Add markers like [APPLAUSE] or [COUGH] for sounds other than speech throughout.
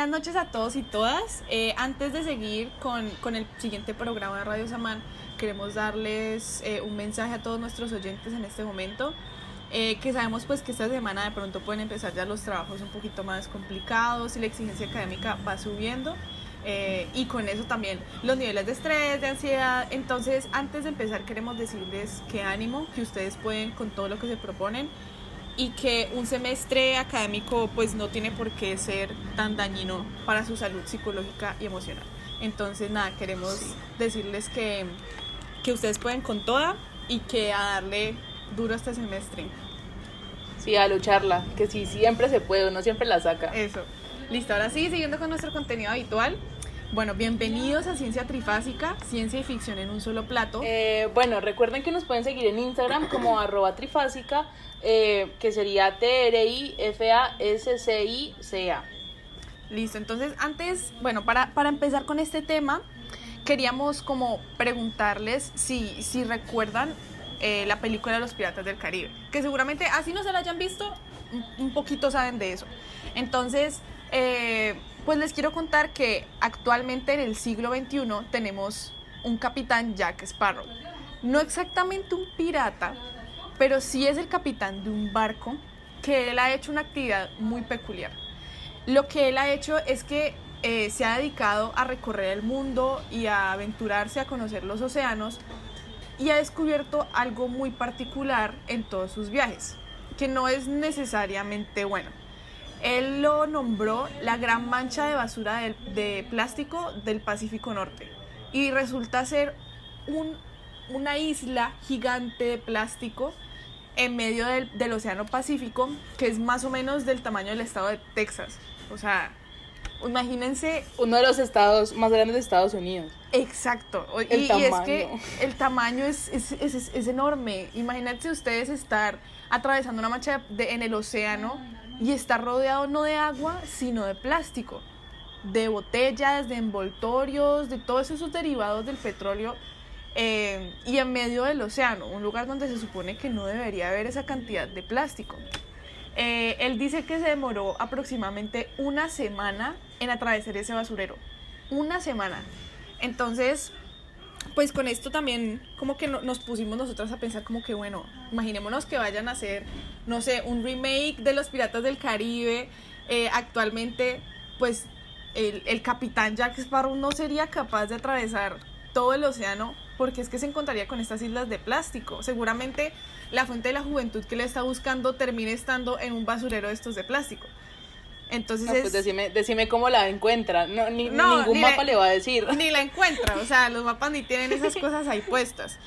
buenas noches a todos y todas. Eh, antes de seguir con, con, el siguiente programa de Radio Samán, queremos darles eh, un mensaje a todos nuestros oyentes en este momento. Eh, que sabemos pues que esta semana de pronto pueden empezar ya los trabajos un poquito más complicados y la exigencia académica va subiendo. y con eso también los niveles de estrés, de ansiedad. Entonces, antes de empezar, queremos decirles que ánimo, que ustedes pueden con todo lo que se proponen y que un semestre académico pues no tiene por qué ser tan dañino para su salud psicológica y emocional. Entonces nada, queremos decirles que, que ustedes pueden con toda y que a darle duro este semestre. Sí, a lucharla, que sí, siempre se puede, uno siempre la saca. Eso. Listo, ahora sí, siguiendo con nuestro contenido habitual. Bueno, bienvenidos a Ciencia Trifásica, ciencia y ficción en un solo plato. Eh, bueno, recuerden que nos pueden seguir en Instagram como [COUGHS] arroba trifásica, eh, que sería T-R-I-F-A-S-C-I-C-A. Listo, entonces antes, bueno, para, para empezar con este tema, queríamos como preguntarles si, si recuerdan eh, la película de los Piratas del Caribe, que seguramente así no se la hayan visto, un poquito saben de eso. Entonces, eh, pues les quiero contar que actualmente en el siglo XXI tenemos un capitán Jack Sparrow. No exactamente un pirata, pero sí es el capitán de un barco que él ha hecho una actividad muy peculiar. Lo que él ha hecho es que eh, se ha dedicado a recorrer el mundo y a aventurarse a conocer los océanos y ha descubierto algo muy particular en todos sus viajes, que no es necesariamente bueno. Él lo nombró la gran mancha de basura de, plástico del Pacífico Norte y resulta ser una isla gigante de plástico en medio del, del, Océano Pacífico que es más o menos del tamaño del estado de Texas. O sea, imagínense... Uno de los estados más grandes de Estados Unidos. Exacto. y, es que el tamaño es, es, es, enorme. Imagínense ustedes estar atravesando una mancha en el océano y está rodeado no de agua, sino de plástico, de botellas, de envoltorios, de todos esos derivados del petróleo eh, y en medio del océano, un lugar donde se supone que no debería haber esa cantidad de plástico. Eh, él dice que se demoró aproximadamente una semana en atravesar ese basurero. Una semana. Entonces, pues con esto también como que nos pusimos nosotras a pensar como que bueno, imaginémonos que vayan a hacer, no sé, un remake de Los Piratas del Caribe. Eh, actualmente, pues el, capitán Jack Sparrow no sería capaz de atravesar todo el océano porque es que se encontraría con estas islas de plástico. Seguramente la fuente de la juventud que le está buscando termine estando en un basurero de estos de plástico. Entonces pues decime, decime cómo la encuentra. No, ni, ningún mapa le va a decir. Ni la encuentra, o sea, los mapas ni tienen esas [LAUGHS] cosas ahí puestas.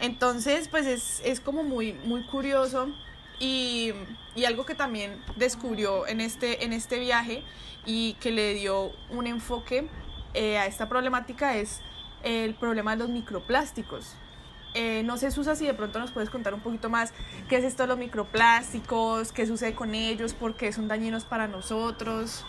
Entonces, pues es, es como muy, muy curioso y, y, algo que también descubrió en este, en este viaje y que le dio un enfoque eh, a esta problemática es el problema de los microplásticos. Eh, no sé, Susa, si de pronto nos puedes contar un poquito más qué es esto de los microplásticos, qué sucede con ellos, por qué son dañinos para nosotros.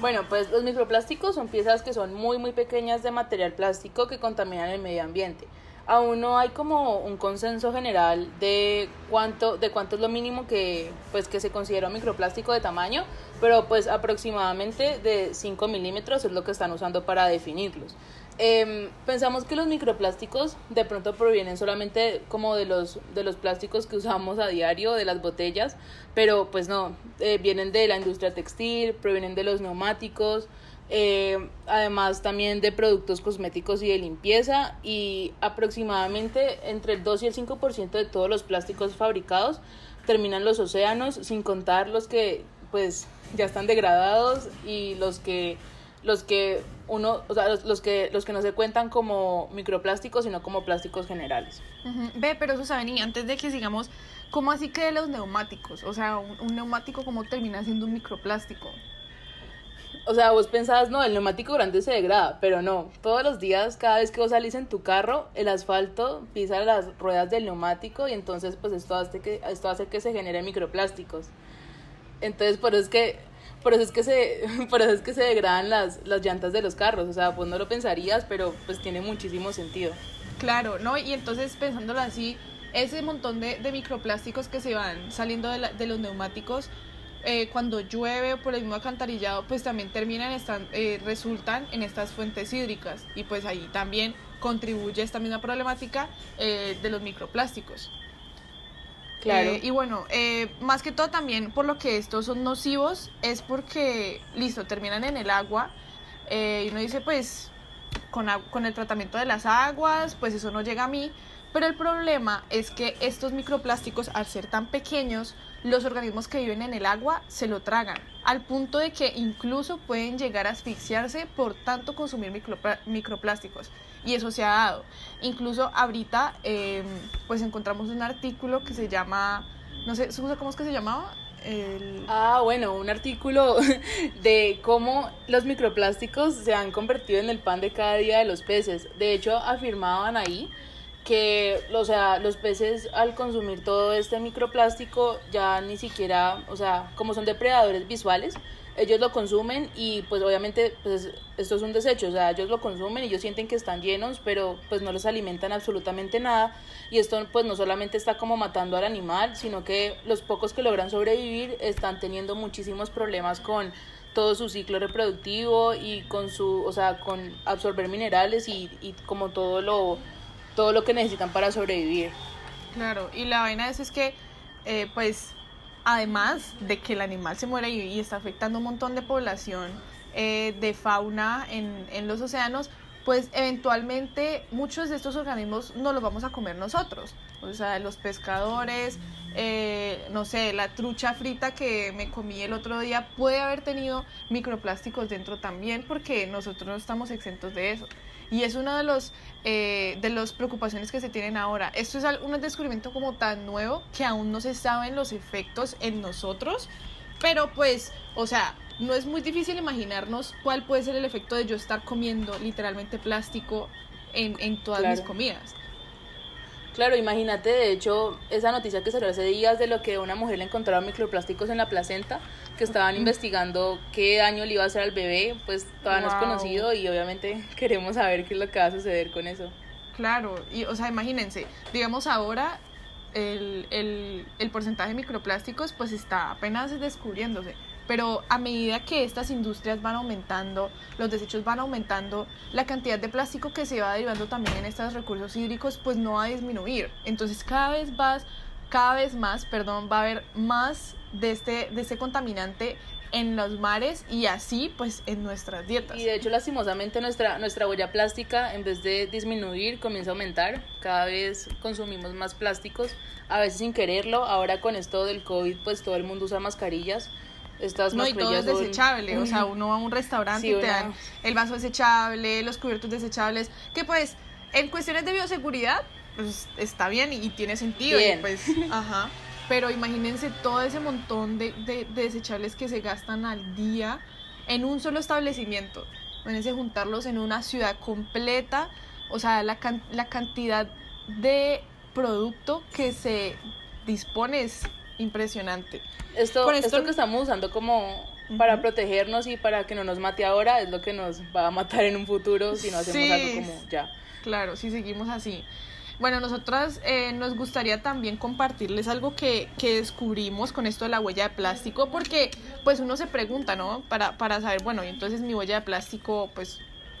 Bueno, pues los microplásticos son piezas que son muy muy pequeñas de material plástico que contaminan el medio ambiente. Aún no hay como un consenso general de cuánto de cuánto es lo mínimo que pues que se considera un microplástico de tamaño, pero pues aproximadamente de 5 milímetros es lo que están usando para definirlos. Eh, pensamos que los microplásticos de pronto provienen solamente como de los, de los plásticos que usamos a diario, de las botellas, pero pues no, eh, vienen de la industria textil, provienen de los neumáticos, eh, además también de productos cosméticos y de limpieza y aproximadamente entre el 2 y el 5% de todos los plásticos fabricados terminan los océanos, sin contar los que pues ya están degradados y los que los que uno, o sea, los, que los que no se cuentan como microplásticos, sino como plásticos generales. Ve, pero eso saben, y antes de que sigamos, ¿cómo así que los neumáticos? O sea, un, neumático, ¿cómo termina siendo un microplástico? O sea, vos pensabas, no, el neumático grande se degrada, pero no. Todos los días, cada vez que vos salís en tu carro, el asfalto pisa las ruedas del neumático y entonces, pues esto hace que, esto hace que se generen microplásticos. Entonces, por eso es que por eso es que se, [LAUGHS] por eso es que se degradan las, las llantas de los carros. O sea, pues no lo pensarías, pero pues tiene muchísimo sentido. Claro, ¿no? Y entonces pensándolo así, ese montón de, de microplásticos que se van saliendo de, de los neumáticos, eh, cuando llueve o por el mismo alcantarillado, pues también terminan, están, eh, resultan en estas fuentes hídricas y pues ahí también contribuye esta misma problemática eh, de los microplásticos. Claro. Eh, y bueno, eh, más que todo también por lo que estos son nocivos es porque, listo, terminan en el agua eh, y uno dice, pues, con, con el tratamiento de las aguas, pues eso no llega a mí. Pero el problema es que estos microplásticos, al ser tan pequeños, los organismos que viven en el agua se lo tragan, al punto de que incluso pueden llegar a asfixiarse por tanto consumir microplásticos. Y eso se ha dado. Incluso ahorita, eh, pues encontramos un artículo que se llama, no sé, ¿cómo es que se llamaba? El... Ah, bueno, un artículo [LAUGHS] de cómo los microplásticos se han convertido en el pan de cada día de los peces. De hecho, afirmaban ahí que, o sea, los peces al consumir todo este microplástico ya ni siquiera, o sea, como son depredadores visuales, ellos lo consumen y pues obviamente pues esto es un desecho, o sea, ellos lo consumen y ellos sienten que están llenos, pero pues no les alimentan absolutamente nada. Y esto pues no solamente está como matando al animal, sino que los pocos que logran sobrevivir están teniendo muchísimos problemas con todo su ciclo reproductivo y con su, o sea, con absorber minerales y, y como todo lo todo lo que necesitan para sobrevivir. Claro, y la vaina de eso es que, eh, pues, además de que el animal se muera y, y está afectando un montón de población eh, de fauna en, en los océanos, pues eventualmente muchos de estos organismos no los vamos a comer nosotros. O sea, los pescadores, eh, no sé, la trucha frita que me comí el otro día puede haber tenido microplásticos dentro también porque nosotros no estamos exentos de eso. Y es una de los eh, de las preocupaciones que se tienen ahora. Esto es un descubrimiento como tan nuevo que aún no se saben los efectos en nosotros, pero pues, o sea, no es muy difícil imaginarnos cuál puede ser el efecto de yo estar comiendo literalmente plástico en, en todas mis comidas. Claro, imagínate, de hecho, esa noticia que salió hace días de lo que una mujer le encontraron microplásticos en la placenta, que estaban investigando qué daño le iba a hacer al bebé, pues todavía no es conocido y obviamente [LAUGHS] queremos saber qué es lo que va a suceder con eso. Claro, y o sea, imagínense, digamos ahora el, el, el porcentaje de microplásticos pues está apenas descubriéndose, pero a medida que estas industrias van aumentando, los desechos van aumentando, la cantidad de plástico que se va derivando también en estos recursos hídricos pues no va a disminuir. Entonces cada vez más, cada vez más, perdón, va a haber más de este, de este contaminante en los mares y así pues en nuestras dietas. Y de hecho, lastimosamente, nuestra, nuestra huella plástica, en vez de disminuir, comienza a aumentar. Cada vez consumimos más plásticos, a veces sin quererlo. Ahora con esto del COVID, pues todo el mundo usa mascarillas. Estas No, y todo es son- desechable. O sea, uno va a un restaurante Sí, y te una- dan el vaso desechable, los cubiertos desechables. Que pues, en cuestiones de bioseguridad, pues está bien y, y tiene sentido. y, Bien. pues, [LAUGHS] ajá. Pero imagínense todo ese montón de, de- de desechables que se gastan al día en un solo establecimiento. Imagínense juntarlos en una ciudad completa. O sea, la, can- la cantidad de producto que se dispone es impresionante. Esto, esto, esto- que estamos usando como para protegernos y para que no nos mate ahora es lo que nos va a matar en un futuro si no hacemos Sí. algo como ya. Claro, si seguimos así. Bueno, nosotras eh, nos gustaría también compartirles algo que, que descubrimos con esto de la huella de plástico, porque pues uno se pregunta, ¿no? Para, para saber, bueno, y entonces mi huella de plástico, pues,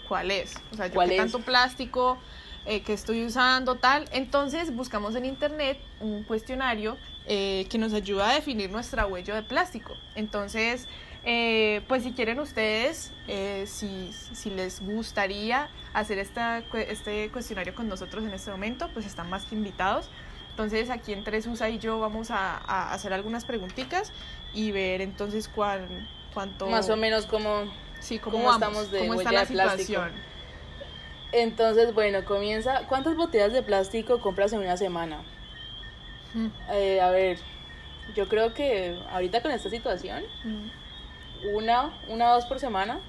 ¿cuál es? O sea, yo ¿Cuál qué es? tanto plástico eh, que estoy usando, tal. Entonces buscamos en internet un cuestionario eh, que nos ayuda a definir nuestra huella de plástico. Entonces, eh, pues si quieren ustedes, eh, si, si les gustaría hacer esta, este cuestionario con nosotros en este momento, pues están más que invitados. Entonces aquí entre Susa y yo vamos a, a hacer algunas preguntitas y ver entonces cuán, cuánto... Más o menos sí, cómo, cómo vamos, estamos de cómo está la de plástico. situación. Entonces, bueno, comienza. ¿Cuántas botellas de plástico compras en una semana? Eh, a ver, yo creo que ahorita con esta situación, mm. una, una o dos por semana.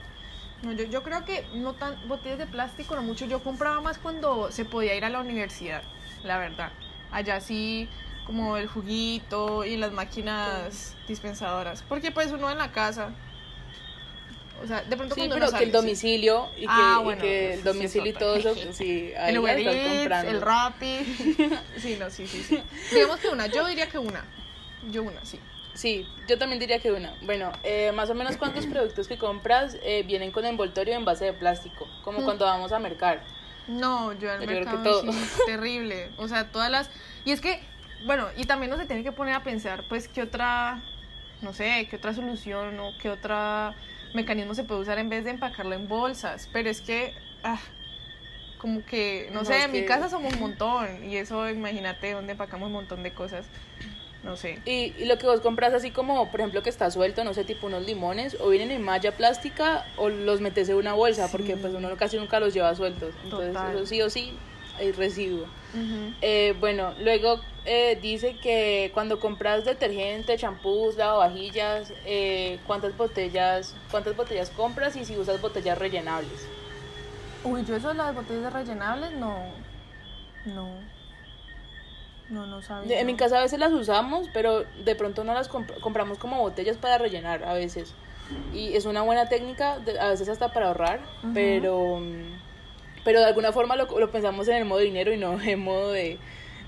No, yo, yo creo que no tan botellas de plástico, no mucho. Yo compraba más cuando se podía ir a la universidad, la verdad. Allá sí, como el juguito y las máquinas dispensadoras. Porque pues uno en la casa. O sea, de pronto Sí, cuando pero no que el sí. domicilio y que, Ah, y que eso el sí domicilio y todo eso, sí, ahí El Uber Eats, comprando. el Rappi. [LAUGHS] Sí, no, sí, sí, sí. Digamos que una, yo diría que una. Yo una, sí. Sí, yo también diría que una. Bueno, eh, más o menos cuántos productos que compras eh, vienen con envoltorio en base de plástico, como Mm. cuando vamos a mercar. No, yo al Yo creo que mercado todo. sí, [LAUGHS] terrible. O sea, todas las... Y es que, bueno, y también uno se tiene que poner a pensar, pues, qué otra, no sé, qué otra solución o qué otra mecanismo se puede usar en vez de empacarlo en bolsas. Pero es que, ah, como que, no, No, sé, en mi casa somos un [LAUGHS] montón. Y eso, imagínate, donde empacamos un montón de cosas. No sé. Y, y lo que vos compras así como, por ejemplo, que está suelto, no sé, tipo unos limones, o vienen en malla plástica o los metes en una bolsa, porque pues uno casi nunca los lleva sueltos. Entonces Total. eso sí o sí hay residuo. Eh, bueno, luego eh, dice que cuando compras detergente, champús, lavavajillas, eh, cuántas botellas, cuántas botellas compras y si usas botellas rellenables. Uy, yo eso de las botellas rellenables, no. No. No, no sabía. En mi casa a veces las usamos, pero de pronto no las comp- compramos como botellas para rellenar a veces. Y es una buena técnica, de- a veces hasta para ahorrar, pero, pero de alguna forma lo, lo pensamos en el modo dinero y no en modo de,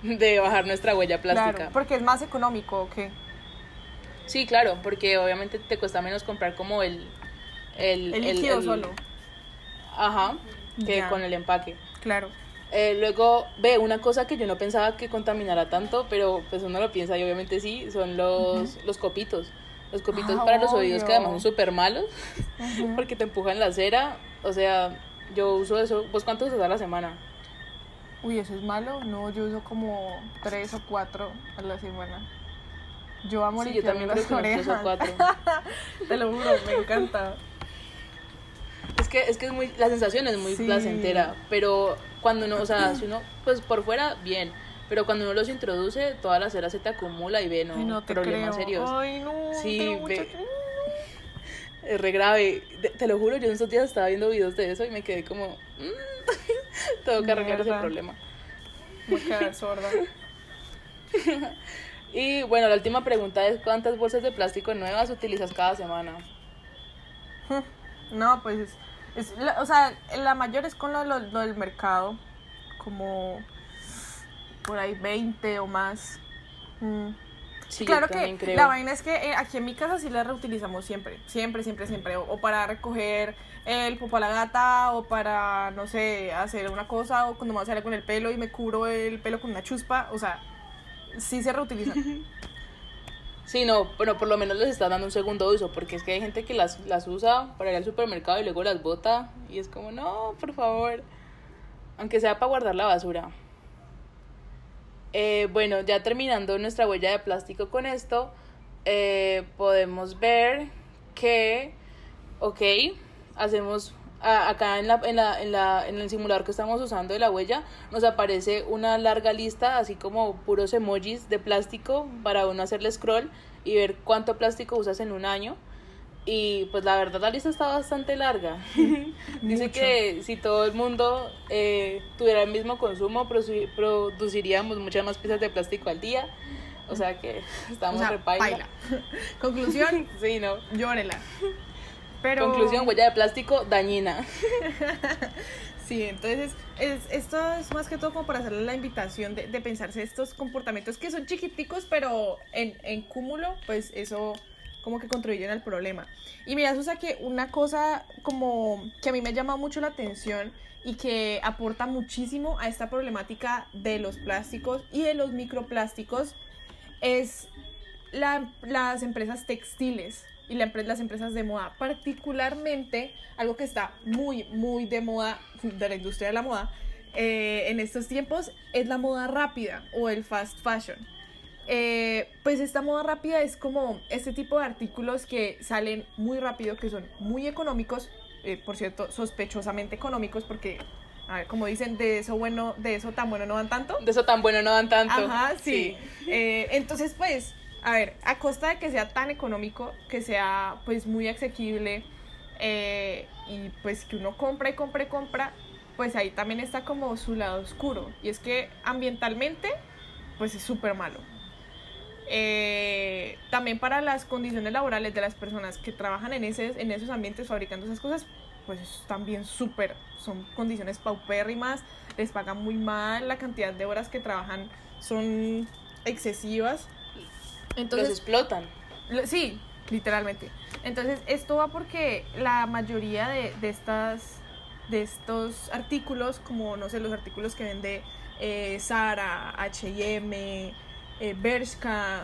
[LAUGHS] de bajar nuestra huella plástica. Claro, porque es más económico, ¿o qué? Sí, claro, porque obviamente te cuesta menos comprar como el... El, El líquido el- solo. Ajá, que con el empaque. Claro. Eh, luego, ve, una cosa que yo no pensaba que contaminara tanto, pero pues uno lo piensa y obviamente sí, son los, los copitos. Los copitos Ah, para los oídos que además son súper malos [LAUGHS] porque te empujan la cera. O sea, yo uso eso. ¿Vos cuánto usas a la semana? Uy, eso es malo. No, yo uso como tres o cuatro a la semana. Yo amo Sí, yo también creo limpiarme que las unos tres o orejas. cuatro. [LAUGHS] Te lo juro, me encanta. Es que, es que es muy, la sensación es muy Sí. placentera, pero cuando uno, o sea, si uno, pues por fuera, bien, pero cuando uno los introduce, toda la cera se te acumula y ve, no, Ay, no te problemas creo. serios. Ay, no. Sí, ve. Es re grave. Te lo juro, yo en estos días estaba viendo videos de eso y me quedé como, mm, [LAUGHS] tengo que arreglar ese problema. Me voy a quedar sorda. [LAUGHS] Y bueno, la última pregunta es, ¿cuántas bolsas de plástico nuevas utilizas cada semana? [LAUGHS] No, pues es, o sea, la mayor es con lo, lo- lo del mercado, como por ahí 20 o más. Mm. Sí, claro que creo. la vaina es que eh, aquí en mi casa sí la reutilizamos siempre, siempre, siempre, siempre. O, o para recoger el popo a la gata, o para, no sé, hacer una cosa, o cuando me voy a hacer con el pelo y me cubro el pelo con una chuspa. O sea, sí se reutiliza. [LAUGHS] Sí, no, pero por lo menos les están dando un segundo uso, porque es que hay gente que las, las usa para ir al supermercado y luego las bota y es como, no, por favor, aunque sea para guardar la basura. Eh, bueno, ya terminando nuestra huella de plástico con esto, eh, podemos ver que, ok, hacemos acá en, la, en, la, en, la, en el simulador que estamos usando de la huella, nos aparece una larga lista, así como puros emojis de plástico para uno hacerle scroll y ver cuánto plástico usas en un año. Y pues la verdad la lista está bastante larga. [LAUGHS] Dice que si todo el mundo eh, tuviera el mismo consumo, produ- produciríamos muchas más piezas de plástico al día. O sea que [LAUGHS] O estamos sea, repaila. paila. [LAUGHS] Conclusión, Sí, no. llórela. Pero... Conclusión, huella de plástico dañina. [LAUGHS] Sí, entonces es, esto es más que todo como para hacerle la invitación de, de pensarse estos comportamientos que son chiquiticos, pero en, en cúmulo, pues eso como que contribuyen al problema. Y mira, Susa, que una cosa como que a mí me llama mucho la atención y que aporta muchísimo a esta problemática de los plásticos y de los microplásticos es la- las empresas textiles y la las empresas de moda, particularmente algo que está muy, muy de moda, de la industria de la moda, eh, en estos tiempos, es la moda rápida o el fast fashion. Eh, pues esta moda rápida es como este tipo de artículos que salen muy rápido, que son muy económicos, eh, por cierto, sospechosamente económicos, porque, a ver, como dicen, de eso bueno, de eso tan bueno no dan tanto. De eso tan bueno no dan tanto. Ajá, sí. Eh, entonces, pues, a ver, a costa de que sea tan económico, que sea pues muy asequible eh, y pues que uno compra y compra y compra, pues ahí también está como su lado oscuro. Y es que ambientalmente, pues es súper malo. Eh, también para las condiciones laborales de las personas que trabajan en, ese, en esos ambientes fabricando esas cosas, pues también súper, son condiciones paupérrimas, les pagan muy mal, la cantidad de horas que trabajan son excesivas. Los Entonces, explotan. Lo- Sí, literalmente. Entonces, esto va porque la mayoría de, de estas de estos artículos, como no sé, los artículos que vende eh, Zara, H&M, eh, Bershka,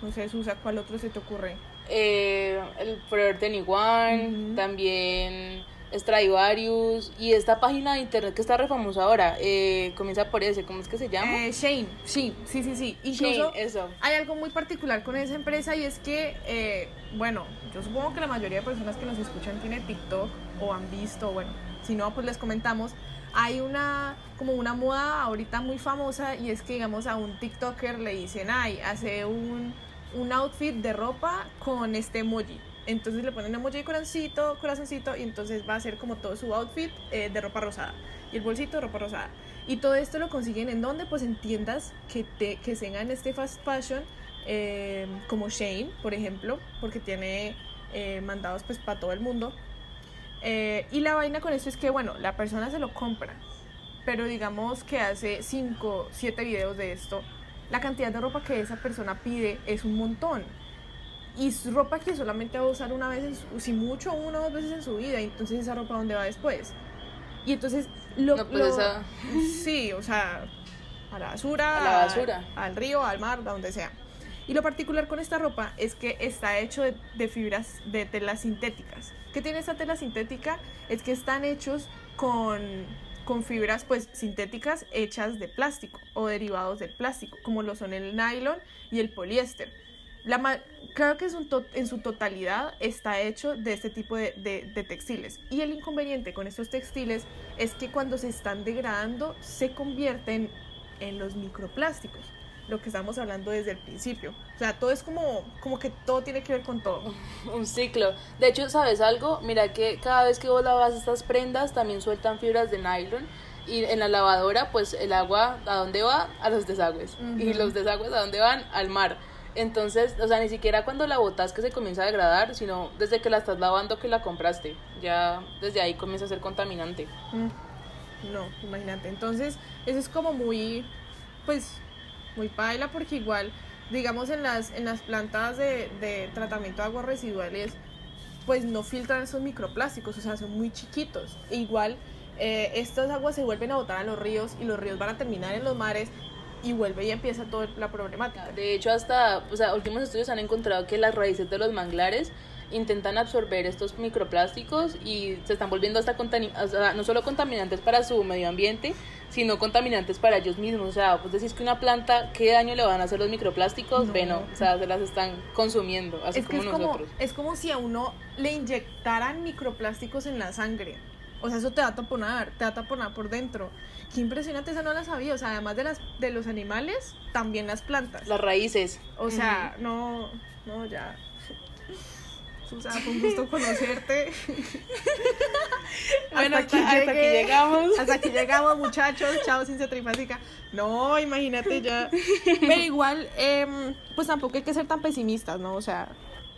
no sé, Susa, ¿cuál otro se te ocurre? Eh, el Forever 21, Ujú. también Stradivarius y esta página de internet que está re famosa ahora, eh, comienza por ese, ¿cómo es que se llama? Eh, Shane, Shein, sí, sí, sí. Incluso Shane, eso. hay algo muy particular con esa empresa y es que, eh, bueno, yo supongo que la mayoría de personas que nos escuchan tiene TikTok o han visto, bueno, si no, pues les comentamos. Hay una, como una moda ahorita muy famosa y es que, digamos, a un TikToker le dicen, ay, hace un, un outfit de ropa con este emoji. Entonces le ponen emoji de corazoncito, corazoncito y entonces va a ser como todo su outfit eh, de ropa rosada. Y el bolsito de ropa rosada. Y todo esto lo consiguen en donde? Pues en tiendas que, te, que tengan este fast fashion, eh, como Shane, por ejemplo, porque tiene eh, mandados pues para todo el mundo. Eh, y la vaina con esto es que, bueno, la persona se lo compra, pero digamos que hace 5, 7 videos de esto, la cantidad de ropa que esa persona pide es un montón. Y es ropa que solamente va a usar una vez, en su- si mucho, una o dos veces en su vida. y Entonces, ¿esa ropa dónde va después? Y entonces, lo, No, pues lo- esa- [LAUGHS] Sí, o sea, a la basura. A la basura. Al río, al mar, a donde sea. Y lo particular con esta ropa es que está hecho de, de fibras de telas sintéticas. ¿Qué tiene esta tela sintética? Es que están hechos con, con fibras pues sintéticas hechas de plástico o derivados del plástico, como lo son el nylon y el poliéster. La creo que es un en su totalidad está hecho de este tipo de, de- de textiles. Y el inconveniente con estos textiles es que cuando se están degradando se convierten en los microplásticos, lo que estamos hablando desde el principio. O sea, todo es como, como que todo tiene que ver con todo. [LAUGHS] Un ciclo. De hecho, ¿sabes algo? Mira que cada vez que vos lavas estas prendas también sueltan fibras de nylon. Y en la lavadora, pues el agua, ¿a dónde va? A los desagües. Y los desagües, ¿a dónde van? Al mar. Entonces, o sea, ni siquiera cuando la botas que se comienza a degradar, sino desde que la estás lavando que la compraste. Ya desde ahí comienza a ser contaminante. Mm, No, imagínate. Entonces, eso es como muy, pues, muy paila porque igual, digamos, en las, en las plantas de, tratamiento de aguas residuales, pues no filtran esos microplásticos, o sea, son muy chiquitos. E igual, eh, estas aguas se vuelven a botar a los ríos y los ríos van a terminar en los mares y vuelve y empieza toda la problemática. De hecho, hasta, o sea, últimos estudios han encontrado que las raíces de los manglares intentan absorber estos microplásticos y se están volviendo hasta contami- o sea, no solo contaminantes para su medio ambiente, sino contaminantes para ellos mismos. O sea, pues decís que una planta, ¿qué daño le van a hacer los microplásticos? No. Bueno, o sea, se las están consumiendo, así es que como es como, nosotros. es como si a uno le inyectaran microplásticos en la sangre. O sea, eso te va a taponar, te va a taponar por dentro. Qué impresionante, esa no la sabía. O sea, además de las de los animales, también las plantas. Las raíces. O sea, no, no, ya. Susana, fue un gusto conocerte. [LAUGHS] Bueno, Hasta hasta, aquí hasta aquí llegué. llegamos. Hasta aquí llegamos, muchachos. Chao, ciencia trifásica. No, imagínate ya. Pero igual, em, pues tampoco hay que ser tan pesimistas, ¿no? O sea,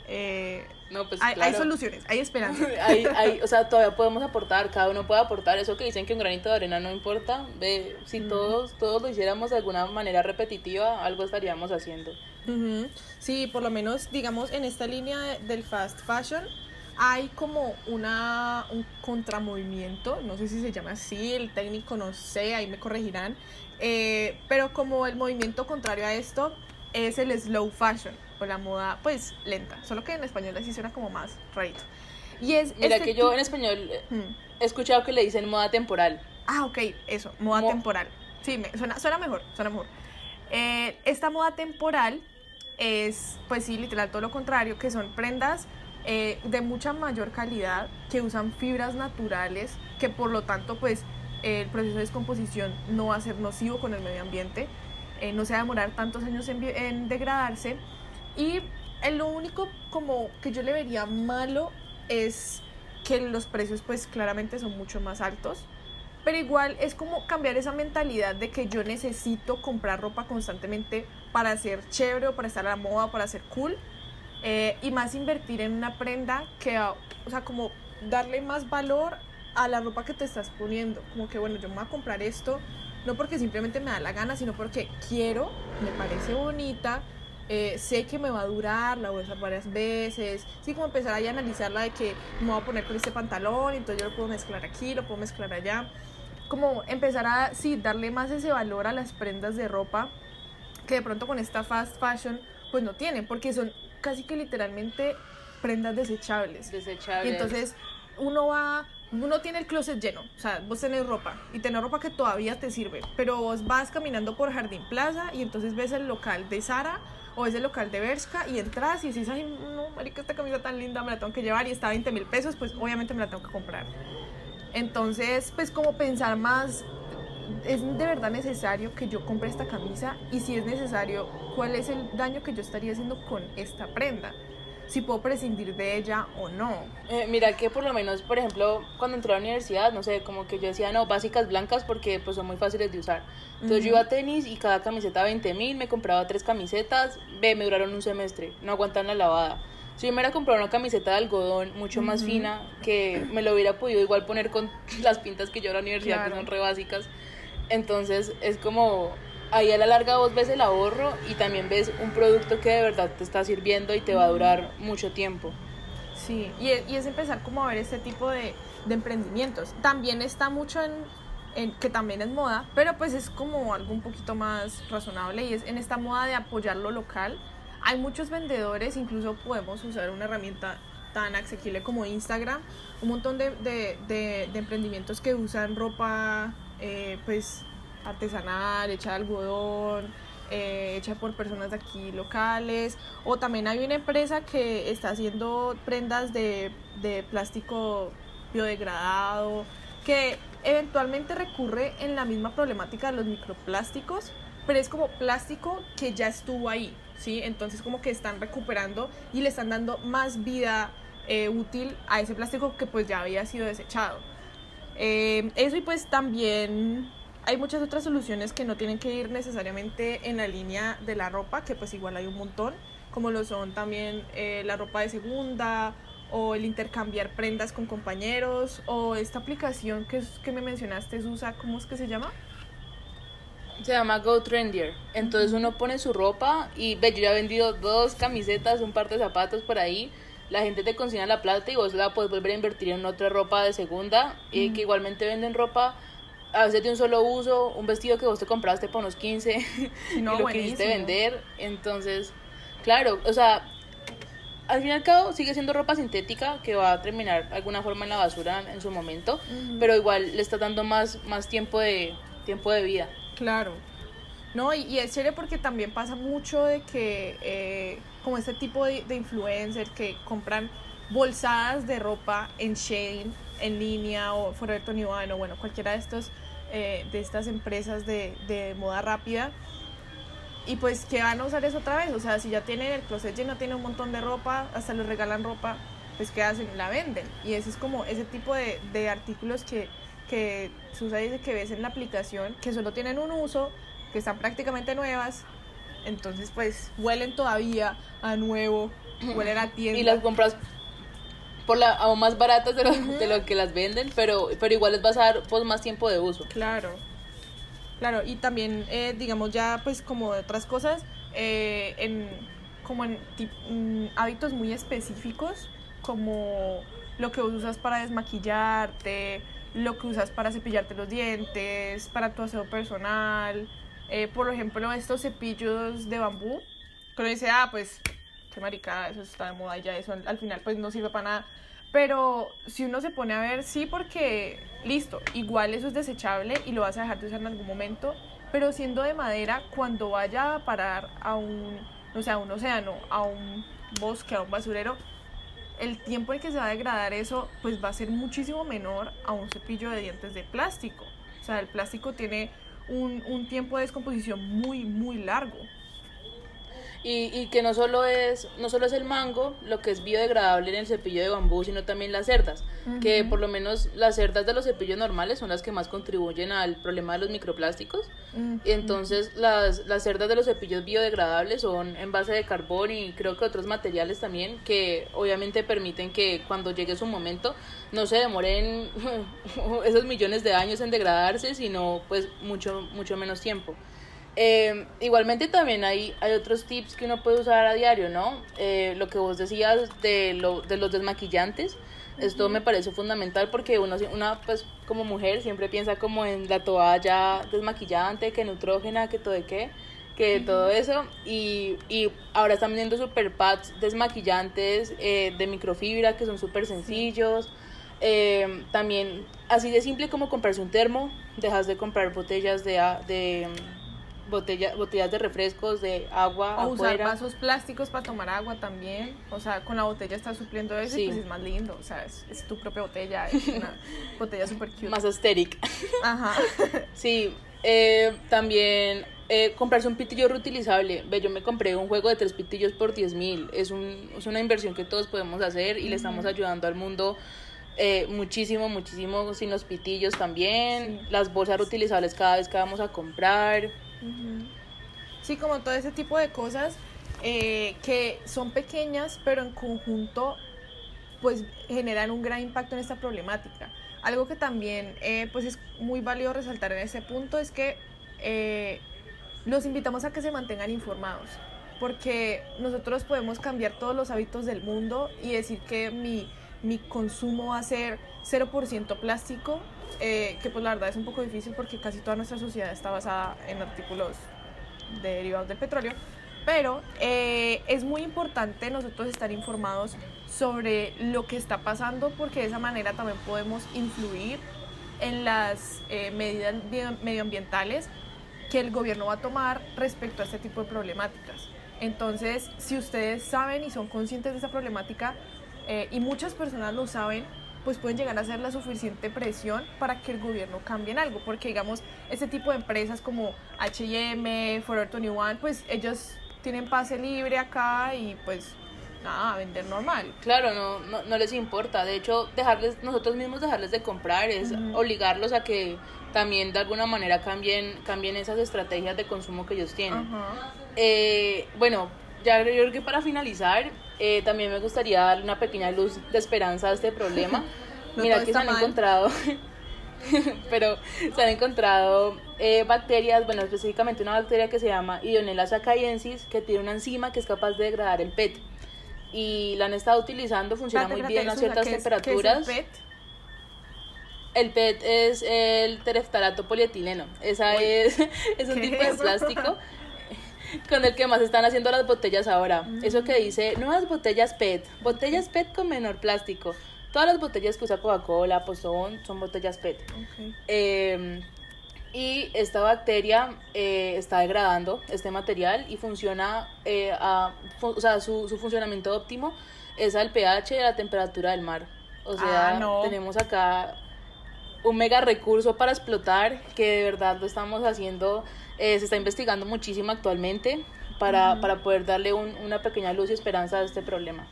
eh, No, pues hay, soluciones, hay esperanza. [LAUGHS] Hay- hay- o sea, todavía podemos aportar, cada uno puede aportar. Eso que dicen que un granito de arena no importa, ve, si todos, todos lo hiciéramos de alguna manera repetitiva, algo estaríamos haciendo. Ujú. Sí, por lo menos, digamos, en esta línea de- del fast fashion hay como una, un contramovimiento, no sé si se llama así, el técnico no sé, ahí me corregirán, eh, pero como el movimiento contrario a esto es el slow fashion, o la moda pues lenta, solo que en español así suena como más rarito. Y es Mira este que yo en español Hmm. he escuchado que le dicen moda temporal. Ah, ok, eso, moda Mo- temporal. Sí, me, suena, suena mejor, suena mejor. Eh, esta moda temporal es, pues sí, literal, todo lo contrario, que son prendas eh, de mucha mayor calidad, que usan fibras naturales, que por lo tanto, pues, eh, el proceso de descomposición no va a ser nocivo con el medio ambiente, eh, no se va a demorar tantos años en, en degradarse. Y lo único como que yo le vería malo es que los precios, pues, claramente son mucho más altos. Pero igual es como cambiar esa mentalidad de que yo necesito comprar ropa constantemente para ser chévere o para estar a la moda para ser cool. eh, y más invertir en una prenda que, o sea, como darle más valor a la ropa que te estás poniendo. Como que, bueno, yo me voy a comprar esto, no porque simplemente me da la gana, sino porque quiero, me parece bonita eh, sé que me va a durar, la voy a usar varias veces, sí, como empezar a analizarla de que me voy a poner con este pantalón, entonces yo lo puedo mezclar aquí, lo puedo mezclar allá, como empezar a, sí, darle más ese valor a las prendas de ropa que de pronto con esta fast fashion pues no tienen, porque son casi que literalmente prendas desechables. Desechables. Y entonces uno va, uno tiene el closet lleno, o sea, vos tenés ropa y tenés ropa que todavía te sirve, pero vos vas caminando por Jardín Plaza y entonces ves el local de Sara o ves el local de Bershka y entras y dices, ay, no, marica, esta camisa tan linda me la tengo que llevar y está a 20 mil pesos, pues obviamente me la tengo que comprar. Entonces, pues como pensar más, es de verdad necesario que yo compre esta camisa y si es necesario, ¿cuál es el daño que yo estaría haciendo con esta prenda? Si puedo prescindir de ella o no. Eh, mira que por lo menos, por ejemplo, cuando entré a la universidad, no sé, como que yo decía, no, básicas blancas porque pues son muy fáciles de usar. Entonces yo iba a tenis y cada camiseta 20 mil, me compraba tres camisetas, ve, me duraron un semestre, no aguantan la lavada. Si yo me hubiera comprado una camiseta de algodón mucho más fina, que me lo hubiera podido igual poner con [LAUGHS] las pintas que yo a la universidad, que son re básicas. Entonces es como, ahí a la larga vos ves el ahorro y también ves un producto que de verdad te está sirviendo y te va a durar mucho tiempo. Sí, y es, y es empezar como a ver este tipo de, de emprendimientos. También está mucho en, en, que también es moda, pero pues es como algo un poquito más razonable y es en esta moda de apoyar lo local. Hay muchos vendedores, incluso podemos usar una herramienta tan asequible como Instagram, un montón de, de, de, emprendimientos que usan ropa eh, pues artesanal, hecha de algodón, eh, hecha por personas de aquí locales. O también hay una empresa que está haciendo prendas de, de plástico biodegradado, que eventualmente recurre en la misma problemática de los microplásticos, pero es como plástico que ya estuvo ahí, ¿sí? Entonces como que están recuperando y le están dando más vida eh, útil a ese plástico que pues ya había sido desechado. Eh, eso y pues también hay muchas otras soluciones que no tienen que ir necesariamente en la línea de la ropa, que pues igual hay un montón, como lo son también eh, la ropa de segunda o el intercambiar prendas con compañeros o esta aplicación que, que me mencionaste, Susa, ¿cómo es que se llama? Se llama Go Trendier. Entonces uno pone su ropa y ve, yo ya he vendido dos camisetas, un par de zapatos por ahí. La gente te consigna la plata y vos la puedes volver a invertir en otra ropa de segunda. Y que igualmente venden ropa a veces de un solo uso, un vestido que vos te compraste por unos 15 y lo quisiste vender. Entonces, claro, o sea, al fin y al cabo sigue siendo ropa sintética que va a terminar de alguna forma en la basura en su momento, pero igual le está dando más, más tiempo, de, tiempo de vida. Claro. No, y, y es chévere porque también pasa mucho de que, eh, como este tipo de, de influencers que compran bolsadas de ropa en Shein, en línea o Forever 21 o bueno, cualquiera de estos eh, de estas empresas de, de, moda rápida y pues que van a usar eso otra vez, o sea, si ya tienen el closet lleno, tienen un montón de ropa, hasta les regalan ropa, pues ¿qué hacen? La venden y ese es como ese tipo de, de artículos que, que Susa dice que ves en la aplicación, que solo tienen un uso, que están prácticamente nuevas, entonces pues huelen todavía a nuevo, huelen a tienda. Y las compras por la aún más baratas de lo, de lo que las venden, pero, pero igual les vas a dar pues, más tiempo de uso. Claro, claro, y también, eh, digamos, ya pues como otras cosas, eh, en, como en, en, hábitos muy específicos, como lo que usas para desmaquillarte, lo que usas para cepillarte los dientes, para tu aseo personal, eh, por ejemplo, estos cepillos de bambú, que uno dice, ah, pues qué maricada, eso está de moda ya eso al, al, final pues no sirve para nada. Pero si uno se pone a ver, sí, porque listo, igual eso es desechable y lo vas a dejar de usar en algún momento, pero siendo de madera, cuando vaya a parar a un, no sé, a un océano, a un bosque, a un basurero, el tiempo en que se va a degradar eso, pues va a ser muchísimo menor a un cepillo de dientes de plástico. O sea, el plástico tiene un tiempo de descomposición muy, muy largo. Y, y, que no solo es no solo es el mango lo que es biodegradable en el cepillo de bambú sino también las cerdas uh -huh. que por lo menos las cerdas de los cepillos normales son las que más contribuyen al problema de los microplásticos uh -huh. y entonces las, las cerdas de los cepillos biodegradables son en base de carbón y creo que otros materiales también que obviamente permiten que cuando llegue su momento no se demoren [LAUGHS] esos millones de años en degradarse sino pues mucho mucho menos tiempo Eh, igualmente también hay, hay otros tips que uno puede usar a diario, ¿no? Eh, lo que vos decías de, lo, de los desmaquillantes, esto me parece fundamental porque uno, una, pues, como mujer siempre piensa como en la toalla desmaquillante, que neutrógena, que todo de qué, que todo eso. Y, y ahora están vendiendo super pads desmaquillantes eh, de microfibra que son súper sencillos. Eh, también, así de simple como comprarse un termo, dejas de comprar botellas de, de botella, botellas de refrescos, de agua. O usar vasos plásticos para tomar agua también. O sea, con la botella estás supliendo eso y pues es más lindo. O sea, es, tu propia botella, es [LAUGHS] una botella super cute. Más asteric. [LAUGHS] Ajá. [LAUGHS] sí, eh, también eh, comprarse un pitillo reutilizable. Ve, yo me compré un juego de tres pitillos por 10 mil. Es, un, es una inversión que todos podemos hacer y le estamos ayudando al mundo. Eh, muchísimo, muchísimo sin los pitillos también, las bolsas reutilizables cada vez que vamos a comprar, Sí, como todo ese tipo de cosas eh, que son pequeñas, pero en conjunto pues generan un gran impacto en esta problemática. Algo que también eh, pues es muy válido resaltar en ese punto es que eh, los invitamos a que se mantengan informados, porque nosotros podemos cambiar todos los hábitos del mundo y decir que mi, mi consumo va a ser 0% plástico eh, que pues la verdad es un poco difícil porque casi toda nuestra sociedad está basada en artículos derivados del petróleo, pero eh, es muy importante nosotros estar informados sobre lo que está pasando porque de esa manera también podemos influir en las eh, medidas medioambientales que el gobierno va a tomar respecto a este tipo de problemáticas. Entonces, si ustedes saben y son conscientes de esa problemática, y muchas personas lo saben, pues pueden llegar a hacer la suficiente presión para que el gobierno cambie en algo, porque digamos, este tipo de empresas como H&M, Forever 21, pues ellos tienen pase libre acá y pues nada, vender normal. Claro, no, no, no, les importa. De hecho, dejarles, nosotros mismos dejarles de comprar es obligarlos a que también de alguna manera cambien, cambien esas estrategias de consumo que ellos tienen. Eh, bueno, ya yo creo que para finalizar, eh, también me gustaría darle una pequeña luz de esperanza a este problema. [LAUGHS] Mira que se han encontrado, [LAUGHS] pero se han encontrado eh, bacterias, bueno, específicamente una bacteria que se llama Ionella sacaiensis, que tiene una enzima que es capaz de degradar el PET. Y la han estado utilizando, funciona muy bien a ciertas temperaturas. el PET? El PET es el tereftalato polietileno. Esa es, [LAUGHS] es un tipo de plástico con el que más están haciendo las botellas ahora. Eso que dice nuevas botellas PET, botellas PET con menor plástico. Todas las botellas que usa Coca-Cola, pues son, botellas PET. Em, y esta bacteria eh, está degradando este material y funciona, eh, a, o sea, su, su, funcionamiento óptimo es al pH y a la temperatura del mar. O sea, ah, tenemos acá un mega recurso para explotar que de verdad lo estamos haciendo eh, se está investigando muchísimo actualmente para, para poder darle un, una pequeña luz y esperanza a este problema.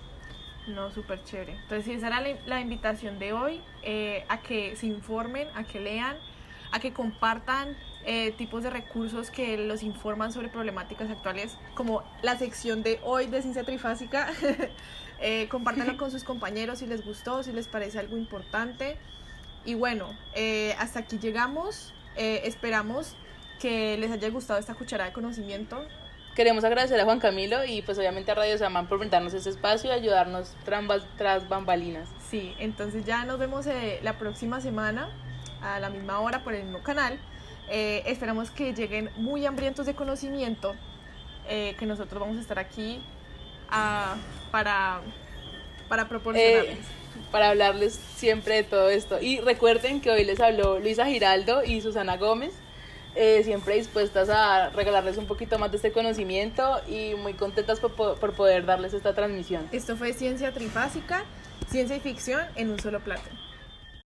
No, súper chévere. Entonces, esa era la, invitación de hoy, eh, a que se informen, a que lean, a que compartan eh, tipos de recursos que los informan sobre problemáticas actuales, como la sección de hoy de Ciencia Trifásica. [LAUGHS] eh, compártanlo con sus compañeros si les gustó, si les parece algo importante. Y bueno, hasta aquí llegamos. esperamos que les haya gustado esta cucharada de conocimiento. Queremos agradecer a Juan Camilo y pues obviamente a Radio Samán por brindarnos ese espacio y ayudarnos tras bambalinas. Sí, entonces ya nos vemos eh, la próxima semana a la misma hora por el mismo canal. Eh, esperamos que lleguen muy hambrientos de conocimiento, eh, que nosotros vamos a estar aquí ah, para, para proporcionarles. para hablarles siempre de todo esto. Y recuerden que hoy les habló Luisa Giraldo y Susana Gómez. Eh, siempre dispuestas a regalarles un poquito más de este conocimiento y muy contentas por, por poder darles esta transmisión. Esto fue Ciencia Trifásica, ciencia y ficción en un solo plato.